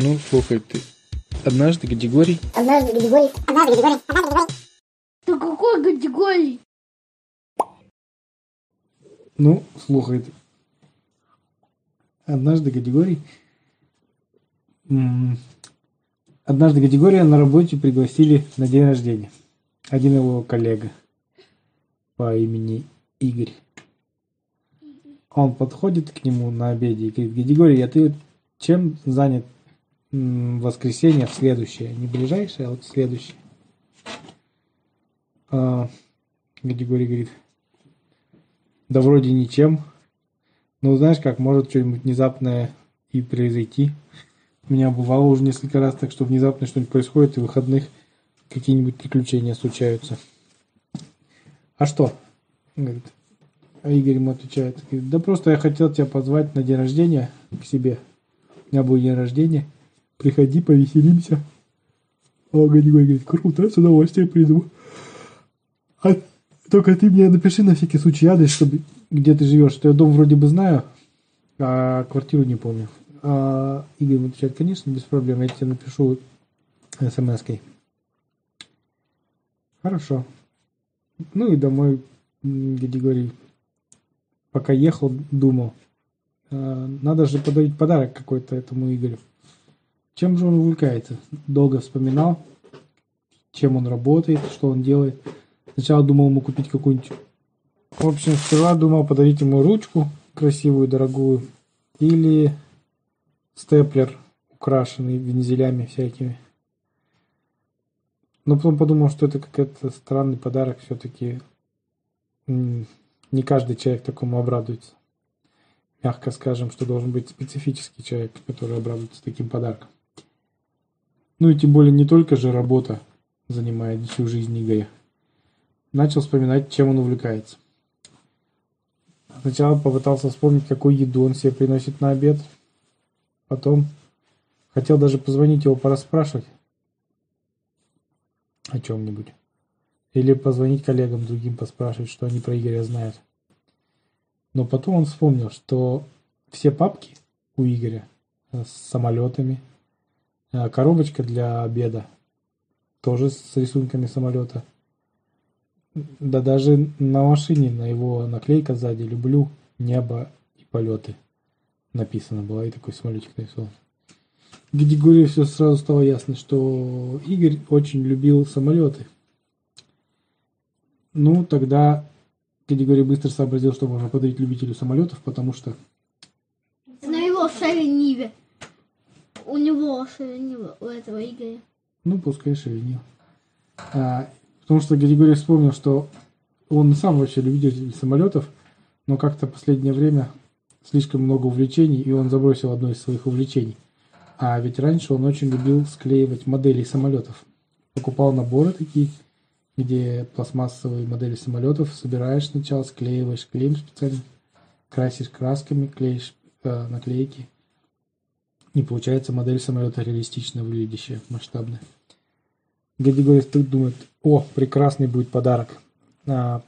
Ну, слухай, ты однажды Гадигорий... Однажды Гадигорий... Однажды Гадигорий... Однажды Гадигорий... Ты какой категории? Ну, слухай, ты. Однажды Гадигорий... м, Однажды Гадигория на работе пригласили на день рождения. Один его коллега по имени Игорь. Он подходит к нему на обеде и говорит, Гадигорий, а ты чем занят воскресенье в следующее? Не ближайшее, а вот следующее. А, Гадигорий говорит, да вроде ничем. Ну, знаешь как, может что-нибудь внезапное и произойти. У меня бывало уже несколько раз так, что внезапно что-нибудь происходит, и в выходных какие-нибудь приключения случаются. А что? Говорит. А Игорь ему отвечает, говорит, да просто я хотел тебя позвать на день рождения к себе. У меня будет день рождения. Приходи, повеселимся. Гадигорий говорит, круто, с удовольствием приду. А только ты мне напиши на всякий случай адрес, чтобы где ты живешь. Что я дом вроде бы знаю, а квартиру не помню. А Игорь ему отвечает, конечно, без проблем, я тебе напишу смс-кой. Хорошо. Ну и домой м, Григорий пока ехал, думал, а, надо же подарить подарок какой-то этому Игорю. Чем же он увлекается? Долго вспоминал, чем он работает, что он делает. Сначала думал ему купить какую-нибудь... В общем, сперва думал подарить ему ручку красивую, дорогую. Или степлер, украшенный вензелями всякими. Но потом подумал, что это какой-то странный подарок все-таки. Не каждый человек такому обрадуется. Мягко скажем, что должен быть специфический человек, который обрадуется таким подарком. Ну и тем более не только же работа занимает всю жизнь Игоря. Начал вспоминать, чем он увлекается. Сначала попытался вспомнить, какую еду он себе приносит на обед. Потом хотел даже позвонить его пораспрашивать о чем-нибудь. Или позвонить коллегам другим, поспрашивать, что они про Игоря знают. Но потом он вспомнил, что все папки у Игоря э, с самолетами, коробочка для обеда тоже с рисунками самолета. Да даже на машине, на его наклейка сзади «Люблю небо и полеты» написано было, и такой самолетик нарисован. Григорию все сразу стало ясно, что Игорь очень любил самолеты. Ну, тогда Григорий быстро сообразил, что можно подарить любителю самолетов, потому что На его шевениве. У него шевениве, у этого Игоря. Ну, пускай шевелил. А, потому что Григорий вспомнил, что он сам вообще любитель самолетов, но как-то в последнее время слишком много увлечений, и он забросил одно из своих увлечений. А ведь раньше он очень любил склеивать модели самолетов. Покупал наборы такие, где пластмассовые модели самолетов собираешь сначала, склеиваешь клеем специально, красишь красками, клеишь э, наклейки. И получается модель самолета реалистично выглядящая, масштабная. Григорий тут думает, о, прекрасный будет подарок. А,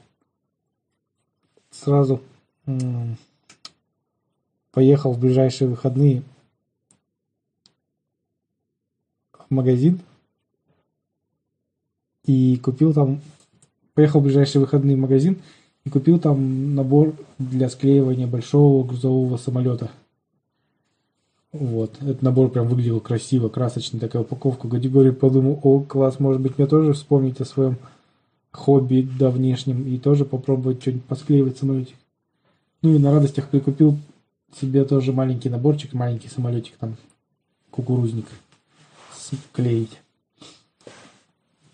сразу м, поехал в ближайшие выходные в магазин и купил там, поехал в ближайшие выходные в магазин и купил там набор для склеивания большого грузового самолета. Вот, этот набор прям выглядел красиво, красочно, такая упаковка. Гадигорий подумал, о, класс, может быть мне тоже вспомнить о своем хобби давнешнем и тоже попробовать что-нибудь посклеивать самолетик. Ну и на радостях прикупил себе тоже маленький наборчик, маленький самолетик там, кукурузник склеить.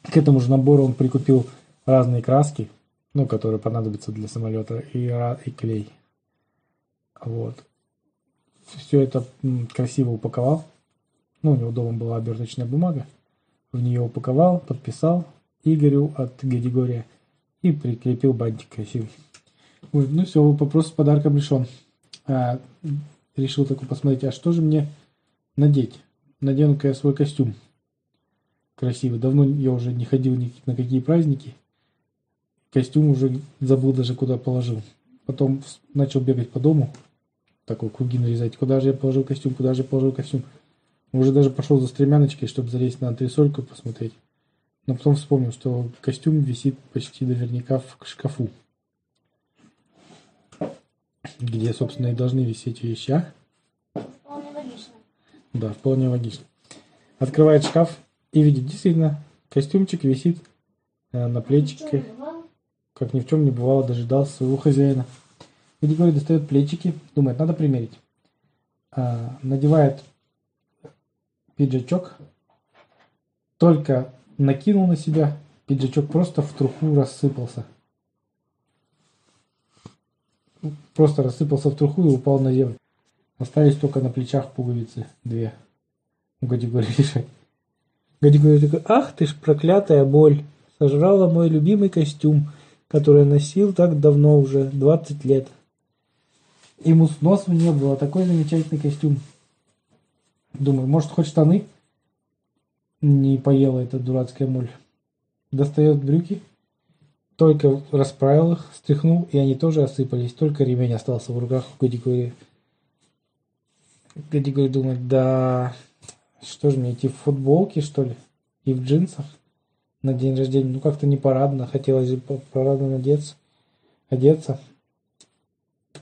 К этому же набору он прикупил разные краски, ну, которые понадобятся для самолета, и, ра- и клей. Вот. Все это красиво упаковал. Ну, у него дома была оберточная бумага. В нее упаковал, подписал Игорю от Григория и прикрепил бантик красивый. Вот, ну все, вопрос с подарком решен. А, решил такой посмотреть, а что же мне надеть? Надену-ка я свой костюм красивый. Давно я уже не ходил ни на какие праздники. Костюм уже забыл даже куда положил. Потом начал бегать по дому, такой круги нарезать. Куда же я положил костюм, куда же я положил костюм. Уже даже пошел за стремяночкой, чтобы залезть на антресольку и посмотреть. Но потом вспомнил, что костюм висит почти наверняка в шкафу. Где, собственно, и должны висеть вещи, а? Вполне логично. Да, вполне логично. Открывает шкаф и видит, действительно, костюмчик висит э, на плечике, как ни в чем не бывало, дожидался своего хозяина. Григорий достает плечики, думает, надо примерить. А, надевает пиджачок, только накинул на себя, пиджачок просто в труху рассыпался. Просто рассыпался в труху и упал на землю. Остались только на плечах пуговицы две. У Гадигория лежать. Гадигорий такой, ах ты ж проклятая боль, сожрала мой любимый костюм, который я носил так давно уже, 20 лет. Ему сносу не было, такой замечательный костюм. Думаю, может, хоть штаны не поела эта дурацкая моль. Достает брюки, только расправил их, стряхнул, и они тоже осыпались. Только ремень остался в руках у Гадигория. Гадигорий думает, да, что же мне идти в футболке, что ли? И в джинсах на день рождения? Ну, как-то не парадно. Хотелось по- парадно надеться, одеться.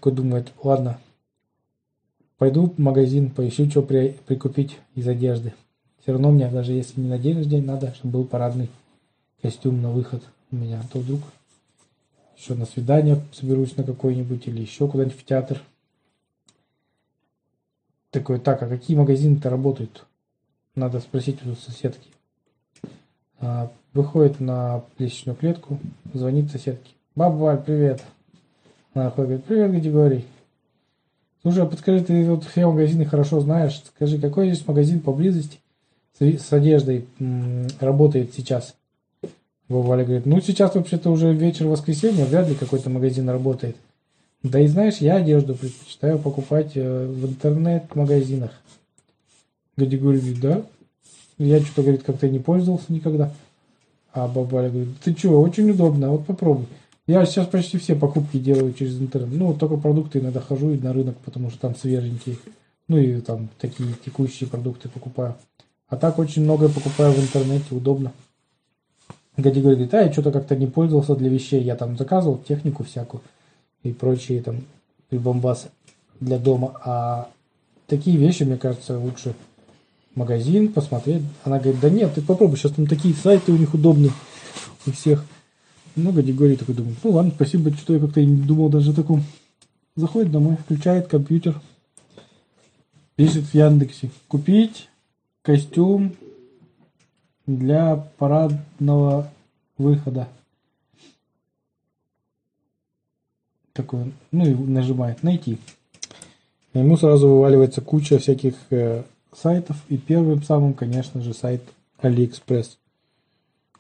Такой думает, ладно, пойду в магазин, поищу, что при- прикупить из одежды. Все равно мне, даже если не на день рождения, надо, чтобы был парадный костюм на выход у меня. А то вдруг еще на свидание соберусь на какой-нибудь или еще куда-нибудь в театр. Такой, так, а какие магазины-то работают? Надо спросить у соседки. А, выходит на лестничную клетку, звонит соседке. Баба Валь, привет. Выходит, говорит, привет, Григорий. Слушай, а подскажи, ты вот все магазины хорошо знаешь. Скажи, какой здесь магазин поблизости с, одеждой работает сейчас? Валя говорит, ну сейчас вообще-то уже вечер воскресенья, вряд ли какой-то магазин работает. Да и знаешь, я одежду предпочитаю покупать э, в интернет-магазинах. Гадигорий говорит, да? Я что-то, говорит, как-то не пользовался никогда. А баба Валя говорит, ты что, очень удобно, вот попробуй. Я сейчас почти все покупки делаю через интернет. Ну, только продукты иногда хожу и на рынок, потому что там свеженькие. Ну, и там такие текущие продукты покупаю. А так очень многое покупаю в интернете, удобно. Гадигорий говорит, а я что-то как-то не пользовался для вещей. Я там заказывал технику всякую и прочие там прибамбасы для дома. А такие вещи, мне кажется, лучше магазин посмотреть. Она говорит, да нет, ты попробуй, сейчас там такие сайты у них удобные у всех. Ну, Гадигорий такой думает, ну ладно, спасибо, что я как-то и не думал даже о таком. Заходит домой, включает компьютер, пишет в Яндексе, купить костюм для парадного выхода. Такой, ну и нажимает найти. И ему сразу вываливается куча всяких э, сайтов. И первым самым, конечно же, сайт Алиэкспресс.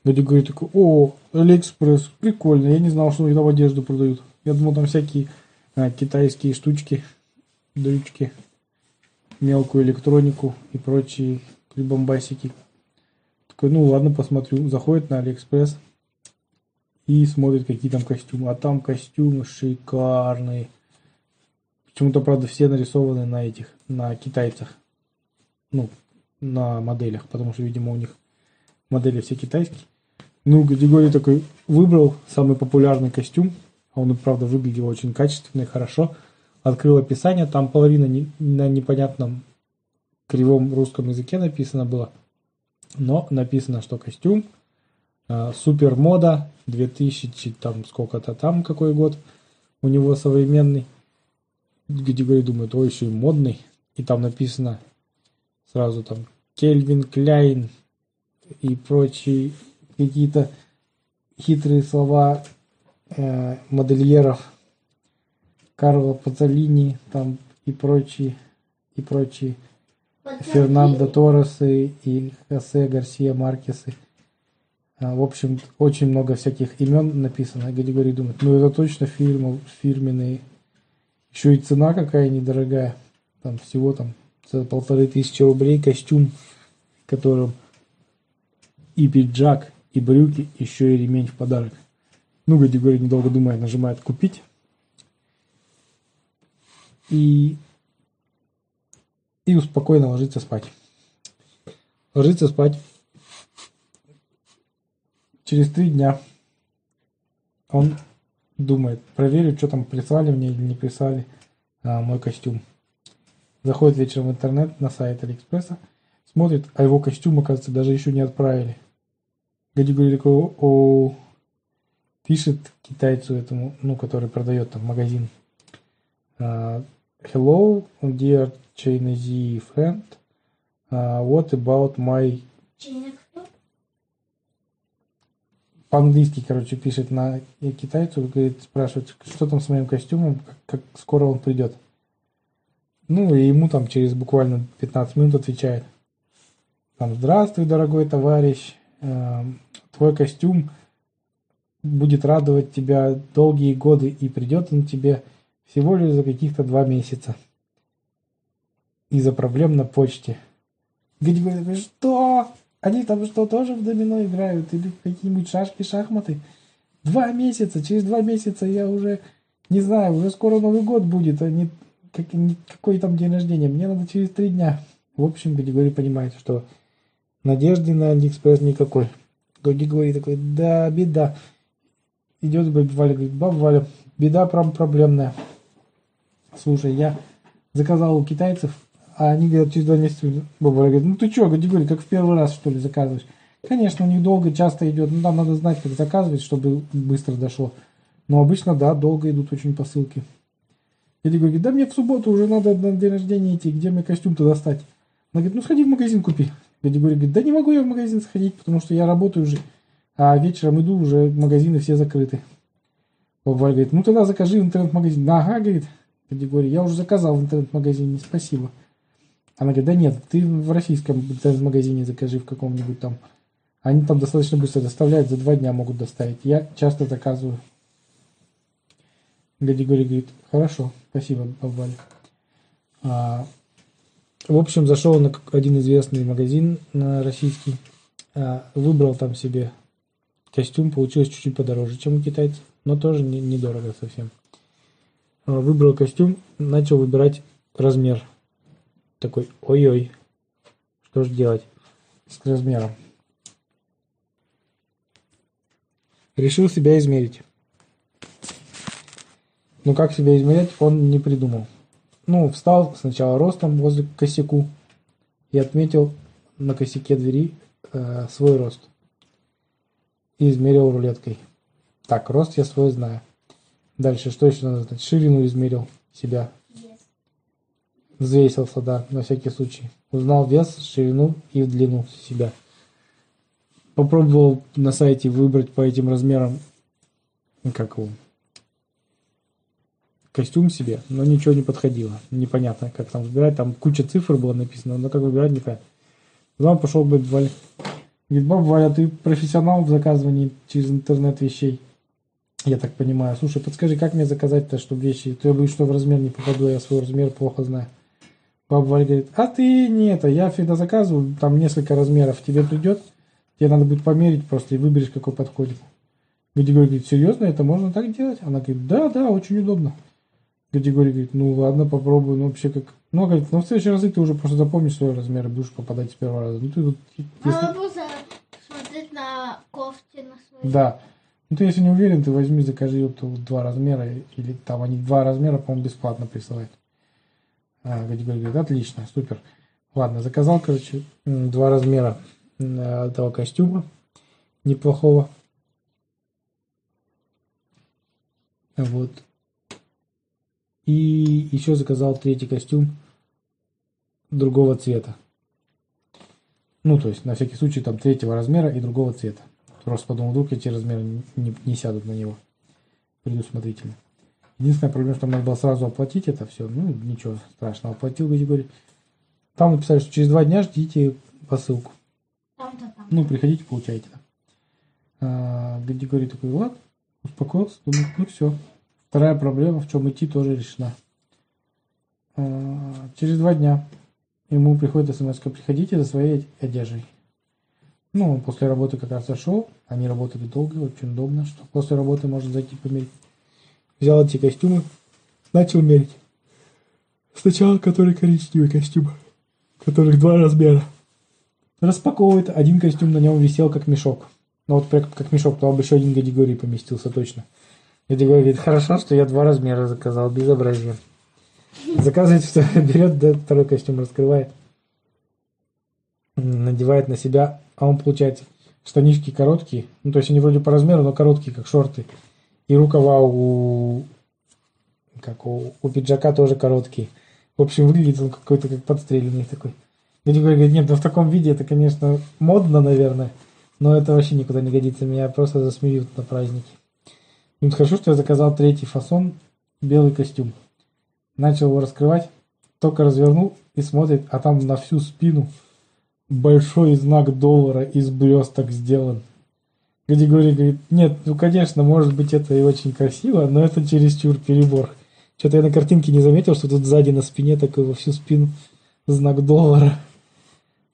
Где говорит такой, о, Алиэкспресс, прикольно, я не знал, что они там одежду продают. Я думал, там всякие а, китайские штучки, дрючки, мелкую электронику и прочие прибамбасики. Такой, ну ладно, посмотрю. Заходит на Алиэкспресс и смотрит, какие там костюмы. А там костюмы шикарные. Почему-то, правда, все нарисованы на этих, на китайцах. Ну, на моделях, потому что, видимо, у них модели все китайские. Ну, Григорий такой выбрал самый популярный костюм, а он и правда выглядел очень качественно и хорошо. Открыл описание, там половина не- на непонятном кривом русском языке написано было. Но написано, что костюм э, супер мода 2000 там сколько-то там какой год у него современный. Григорий думает, ой, еще и модный. И там написано сразу там Кельвин Кляйн и прочие какие-то хитрые слова э, модельеров Карла Пацолини там и прочие и прочие Фернандо Торресы и Хосе Гарсия Маркесы. А, В общем, очень много всяких имен написано. Григорий думает, ну это точно фирма, фирменные. Еще и цена какая недорогая. Там всего там за полторы тысячи рублей костюм, в котором и пиджак, и брюки, еще и ремень в подарок. Ну, Григорий, недолго думая, нажимает «Купить». И, и спокойно ложится спать. Ложится спать. Через три дня он думает, проверю, что там прислали мне или не прислали а, мой костюм. Заходит вечером в интернет на сайт Алиэкспресса, смотрит, а его костюм, оказывается, даже еще не отправили. Гади говорит такой, о, пишет китайцу этому, ну, который продает там магазин. а, Hello, dear Chinese friend. а, what about my по-английски, короче, пишет на китайцу, говорит, спрашивает, что там с моим костюмом, как, как скоро он придет. Ну, и ему там через буквально 15 минут отвечает. Там, здравствуй, дорогой товарищ, эм, твой костюм будет радовать тебя долгие годы, и придет он тебе всего лишь за каких-то два месяца. Из-за проблем на почте. Говорит, «Вы что? Они там что, тоже в домино играют? Или какие-нибудь шашки, шахматы? Два месяца, через два месяца я уже, не знаю, уже скоро Новый год будет, а не, как, не какой там день рождения. Мне надо через три дня. В общем, Григорий понимает, что надежды на Алиэкспресс никакой. Григорий такой, да, беда. Идет баба Валя, говорит, баба Валя, беда прям проблемная. Слушай, я заказал у китайцев, а они говорят, через два месяца, баба Валя говорит, ну ты что, Григорий, как в первый раз, что ли, заказываешь? Конечно, у них долго, часто идет, ну там надо знать, как заказывать, чтобы быстро дошло. Но обычно, да, долго идут очень посылки. Или говорит, да мне в субботу уже надо на день рождения идти, где мне костюм-то достать? Она говорит, ну сходи в магазин купи. Григорий говорит, да не могу я в магазин сходить, потому что я работаю уже, а вечером иду, уже магазины все закрыты. Баба Валя говорит, ну тогда закажи в интернет-магазин. Ага, говорит Григорий, я уже заказал в интернет-магазине, спасибо. Она говорит, да нет, ты в российском интернет-магазине закажи в каком-нибудь там. Они там достаточно быстро доставляют, за два дня могут доставить. Я часто заказываю. Григорий говорит, хорошо, спасибо, баба Валя. А, в общем, зашел на один известный магазин на российский, а, выбрал там себе костюм, получилось чуть-чуть подороже, чем у китайцев, но тоже не- недорого совсем. А, Выбрал костюм, начал выбирать размер. Такой, ой-ой, что же делать с размером? Решил себя измерить. Но как себя измерять, он не придумал. Ну, встал сначала ростом возле к косяку и отметил на косяке двери э, свой рост. И измерил рулеткой. Так, рост я свой знаю. Дальше, что еще надо знать? Ширину измерил себя. Взвесился, да, на всякий случай. Узнал вес, ширину и длину себя. Попробовал на сайте выбрать по этим размерам, как его, костюм себе, но ничего не подходило. Непонятно, как там выбирать. Там куча цифр было написано, но как выбирать непонятно. Потом пошел бы Валя. Говорит, баба Валя, ты профессионал в заказывании через интернет вещей. Я так понимаю. Слушай, подскажи, как мне заказать-то, чтобы вещи... То я боюсь, что в размер не попаду, я свой размер плохо знаю. Баба Валя говорит, а ты не это, я всегда заказываю, там несколько размеров тебе придет, тебе надо будет померить просто и выберешь, какой подходит. Григорий говорит, серьезно, это можно так делать? Она говорит, да, да, очень удобно. Григорий говорит, ну ладно, попробую, ну вообще как... Ну, говорит, ну в следующий раз ты уже просто запомнишь свой размер будешь попадать с первого раза. Ну ты тут, если... Надо просто смотреть на кофте на своей. Да. Ну ты если не уверен, ты возьми, закажи вот тут два размера, или там они два размера, по-моему, бесплатно присылают. А, Григорий говорит, отлично, супер. Ладно, заказал, короче, два размера этого костюма неплохого. Вот. И еще заказал третий костюм другого цвета. Ну, то есть, на всякий случай, там третьего размера и другого цвета. Просто подумал, вдруг эти размеры не, не- не сядут на него предусмотрительно. Единственная проблема, что надо было сразу оплатить это все. Ну, ничего страшного. Оплатил категорию. Там написали, что через два дня ждите посылку. Там-то. Ну, приходите, получайте. Да. А, Григорий такой, ладно, успокоился, думаю, ну все. Вторая проблема, в чем идти, тоже решена. А, через два дня ему приходит смс приходите за своей одеждой. Ну, он после работы как раз зашел, они работали долго, очень удобно, что после работы можно зайти померить. Взял эти костюмы, начал мерить. Сначала который коричневый костюм, которых два размера. Распаковывает. Один костюм на нем висел как мешок. Ну вот прям как мешок, то бы еще один категории поместился точно. Категория говорит, хорошо, что я два размера заказал, безобразие. Заказывает, что берет, второй костюм раскрывает. Надевает на себя, а он получается штанишки короткие. Ну, то есть они вроде по размеру, но короткие, как шорты. И рукава у, как у, у пиджака тоже короткие. В общем, выглядит он какой-то как подстреленный такой. Категория говорит, нет, ну в таком виде это, конечно, модно, наверное, но это вообще никуда не годится. Меня просто засмеют на празднике. Ну, хорошо, что я заказал третий фасон, белый костюм. Начал его раскрывать, только развернул и смотрит, а там на всю спину большой знак доллара из блесток сделан. Категория говорит, нет, ну конечно, может быть это и очень красиво, но это чересчур перебор. Что-то я на картинке не заметил, что тут сзади на спине такой во всю спину знак доллара.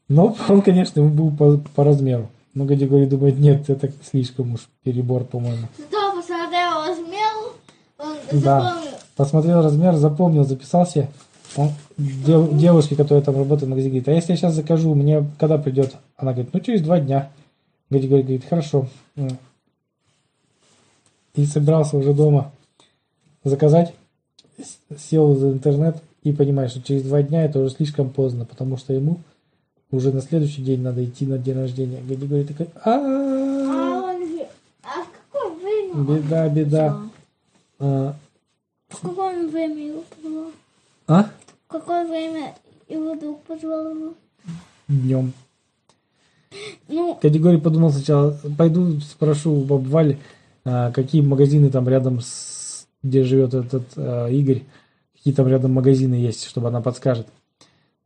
Но он, конечно, был по, по размеру. Но категория думает, нет, это слишком уж перебор, по-моему. Он Да. Посмотрел размер, запомнил, записался. Он, дев- девушке, которая там работает в магазине, говорит, а если я сейчас закажу, мне когда придет? Она говорит, ну через два дня. Григорий говорит, хорошо. М. И собирался уже дома заказать, сел за интернет и понимает, что через два дня это уже слишком поздно, потому что ему уже на следующий день надо идти на день рождения. Григорий такой, а А в какое время? Беда, беда. А, В какое время его позвал? а? В какое время его друг позвал его? Днем. Ну, Категорий подумал сначала, пойду спрошу у баб Вали, а, какие магазины там рядом с где живет этот а, Игорь, какие там рядом магазины есть, чтобы она подскажет.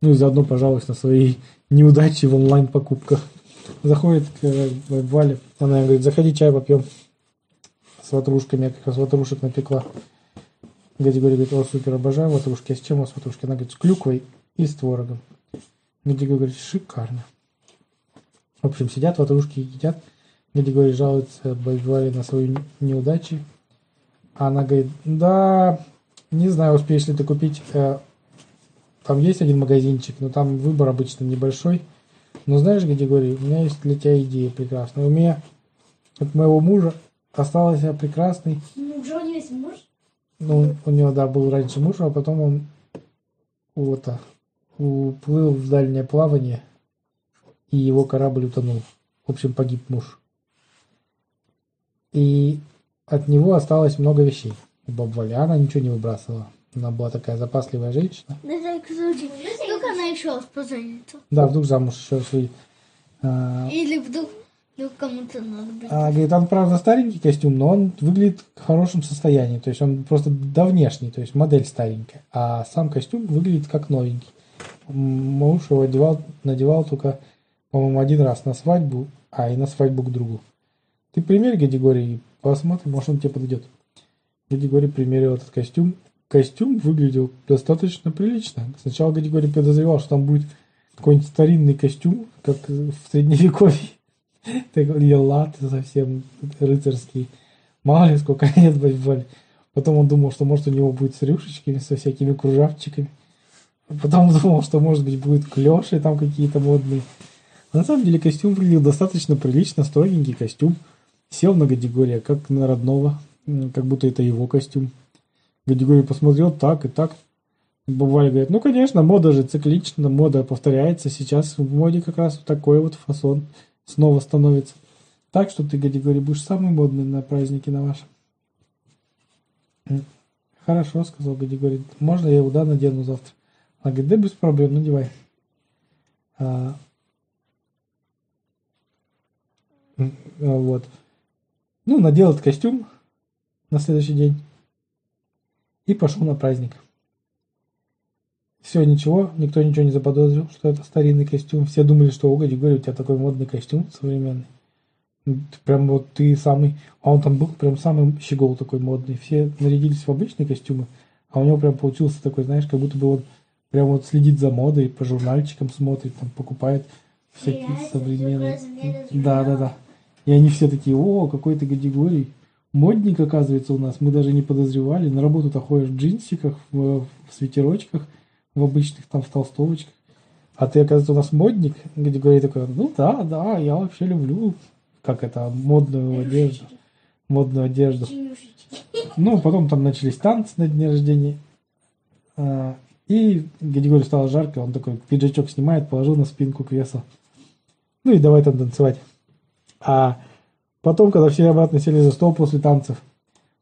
Ну и заодно пожалуюсь на свои неудачи в онлайн покупках. Заходит к э, Вале, она говорит, заходи чай попьем с ватрушками, я как раз ватрушек напекла. Категория говорит, о, супер, обожаю ватрушки. А с чем у вас ватрушки? Она говорит, с клюквой и с творогом. Категория говорит, шикарно. В общем, сидят, ватрушки едят. Григорий жалуется Байваре на свои неудачи. А она говорит, да, не знаю, успеешь ли ты купить. э, Там есть один магазинчик, но там выбор обычно небольшой. Но знаешь, Григорий, у меня есть для тебя идея прекрасная. У меня от моего мужа остался прекрасный ну уже у него есть муж. ну, у него, да, был раньше муж, а потом он вот, уплыл в дальнее плавание, и его корабль утонул. В общем, погиб муж. И от него осталось много вещей. У бабы Вали. А Она ничего не выбрасывала. Она была такая запасливая женщина. На всякий случай. Вдруг она еще раз поженится. Да, вдруг замуж еще свои. А, Или вдруг, вдруг кому-то надо будет. А, говорит, он, правда, старенький костюм, но он выглядит в хорошем состоянии. То есть он просто до внешний, то есть модель старенькая. А сам костюм выглядит как новенький. Муж его одевал, надевал только, по-моему, один раз на свадьбу, а и на свадьбу к другу. Ты примерь категории и посмотрим, может он тебе подойдет. Категория примерил этот костюм. Костюм выглядел достаточно прилично. Сначала категория подозревал, что там будет какой-нибудь старинный костюм, как в средневековье. Такой лат совсем рыцарский. Мало ли сколько лет воевали. Потом он думал, что может у него будет с рюшечками, со всякими кружавчиками. Потом думал, что может быть будет клёши там какие-то модные. На самом деле костюм выглядел достаточно прилично, строгенький костюм. Сел на Гадигория, как на родного, как будто это его костюм. Гадигорий посмотрел так и так. Бабаля говорит, ну конечно, мода же циклична, мода повторяется. Сейчас в моде как раз такой вот фасон снова становится. Так что ты, Гадигорий, будешь самый модный на празднике на вашем. Хорошо, сказал Гадигорий. Можно я его, да, надену завтра? Она говорит, да без проблем, надевай. А, м, а, вот. Ну, надел этот костюм на следующий день и пошел на праздник. Все, ничего, никто ничего не заподозрил, что это старинный костюм. Все думали, что, о, Гадигорий, у тебя такой модный костюм современный. Прям вот ты самый... А он там был прям самый щегол такой модный. Все нарядились в обычные костюмы, а у него прям получился такой, знаешь, как будто бы он прям вот следит за модой, по журнальчикам смотрит, там покупает всякие Реально, современные. Да, да, да. И они все такие, о, какой ты Гадигорий. Модник, оказывается, у нас. Мы даже не подозревали. На работу-то ходишь в джинсиках, в, в свитерочках, в обычных там в толстовочках. а ты, оказывается, у нас модник? Григорий такой, ну да, да, я вообще люблю, как это, модную одежду. Модную одежду. Ну, потом там начались танцы на дне рождения. А, И Григорию стало жарко, он такой пиджачок снимает, положил на спинку кресла. Ну и давай там танцевать. А потом, когда все обратно сели за стол после танцев,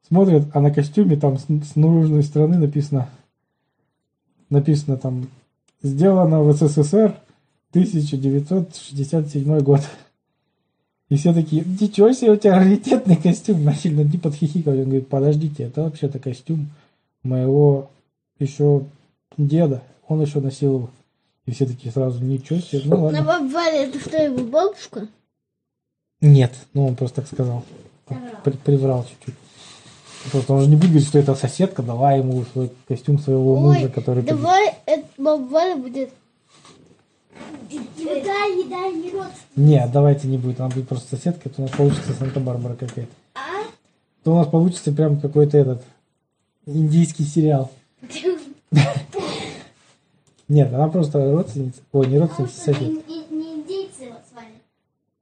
смотрят, а на костюме там с, с наружной стороны написано, написано там, сделано в СССР 1967 год. И все такие, ничего себе, у тебя раритетный костюм. Начали над ним подхихикать. Он говорит, подождите, это вообще-то костюм моего еще деда. Он еще носил его. И все такие сразу, ничего себе, ну На ладно. бабале это что, его бабушка? Нет, ну он просто так сказал. При- приврал чуть-чуть. Просто он же не будет говорить, что это соседка дала ему свой костюм своего мужа, Ой, который... погиб. давай это бабаля будет. Еда, еда, не. Нет, давайте не будет, она будет просто соседка, то у нас получится Санта-Барбара какая-то. А? То у нас получится прям какой-то этот индийский сериал. Нет, она просто родственница. Ой, не родственница, сосед. Не, не- не индейцы вот с вами.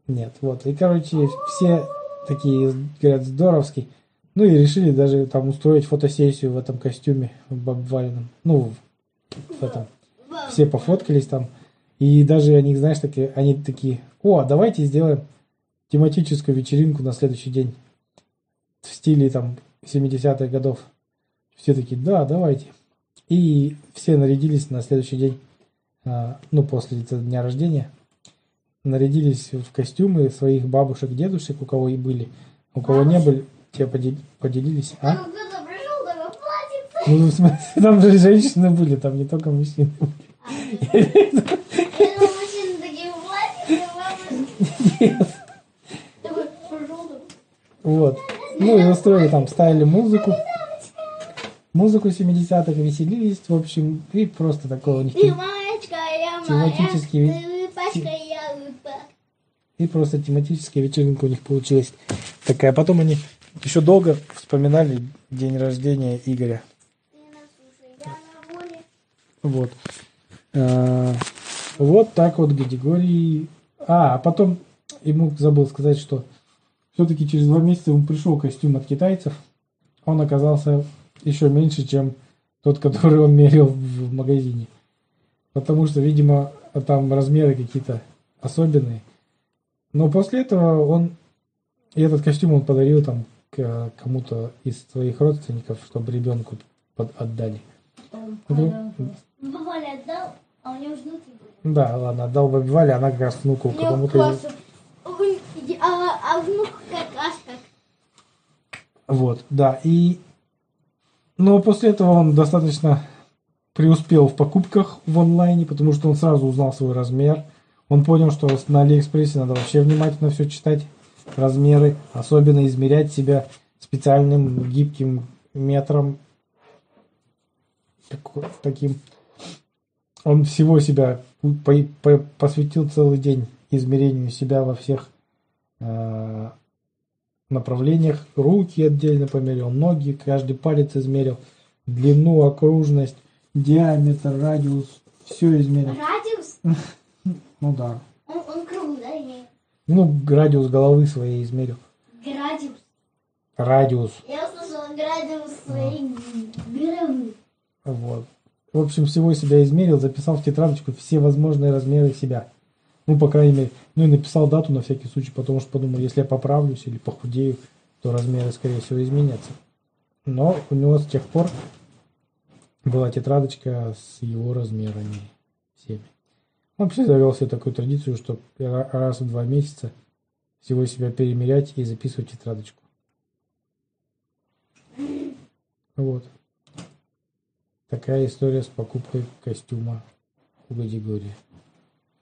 Нет, вот. И, короче, все такие говорят здоровский. Ну и решили даже там устроить фотосессию в этом костюме бабвальном. Ну, в, в этом. Все пофоткались там. И даже они, знаешь, такие, они такие, о, а давайте сделаем тематическую вечеринку на следующий день. В стиле там 70-х годов. Все такие, да, давайте. И все нарядились на следующий день, а, ну, после дня рождения, нарядились в костюмы своих бабушек, дедушек, у кого и были. У кого не были, те подел- поделились. А? Там кто-то пришел, такой платьице. Ну, в смысле, там же женщины были, там не только мужчины. Я думал, мужчины такие такой. Вот. Ну и устроили там, ставили музыку. Музыку 70-х, веселились, в общем, и просто такое у них. Ты маечка, я моя. Тематический ви- Ты пачка, я. И просто тематическая вечеринка у них получилась такая. Потом они еще долго вспоминали день рождения Игоря. Вот. А, Вот так вот Григорий. А, а потом ему забыл сказать, что все-таки через два месяца ему пришел костюм от китайцев. Он оказался еще меньше, чем тот, который он мерил в магазине. Потому что, видимо, там размеры какие-то особенные. Но после этого он и этот костюм он подарил там к кому-то из своих родственников, чтобы ребенку под- отдали. Ну, Бабаля отдал, а у него же внуки были. Да, ладно, отдал бабе Вале, она как раз внуку кому-то... А, а внук как аж как. Вот, да, и... Но после этого он достаточно преуспел в покупках в онлайне, потому что он сразу узнал свой размер. Он понял, что на Алиэкспрессе надо вообще внимательно все читать, размеры, особенно измерять себя специальным гибким метром, таким. Он всего себя по- по- посвятил целый день измерению себя во всех э, направлениях. Руки отдельно померил, ноги, каждый палец измерил, длину, окружность, диаметр, радиус, все измерил. Радиус? Ну да. Он, он круглый, да? или Ну, радиус головы своей измерил. Градиус. Радиус. Я услышала градиус своей головы. Вот. В общем, всего себя измерил, записал в тетрадочку все возможные размеры себя. Ну, по крайней мере, ну и написал дату на всякий случай, потому что подумал, если я поправлюсь или похудею, то размеры, скорее всего, изменятся. Но у него с тех пор была тетрадочка с его размерами всеми. Вообще завел себе такую традицию, что ра- раз в два месяца всего себя перемерять и записывать тетрадочку. Вот. Такая история с покупкой костюма у Гадигория.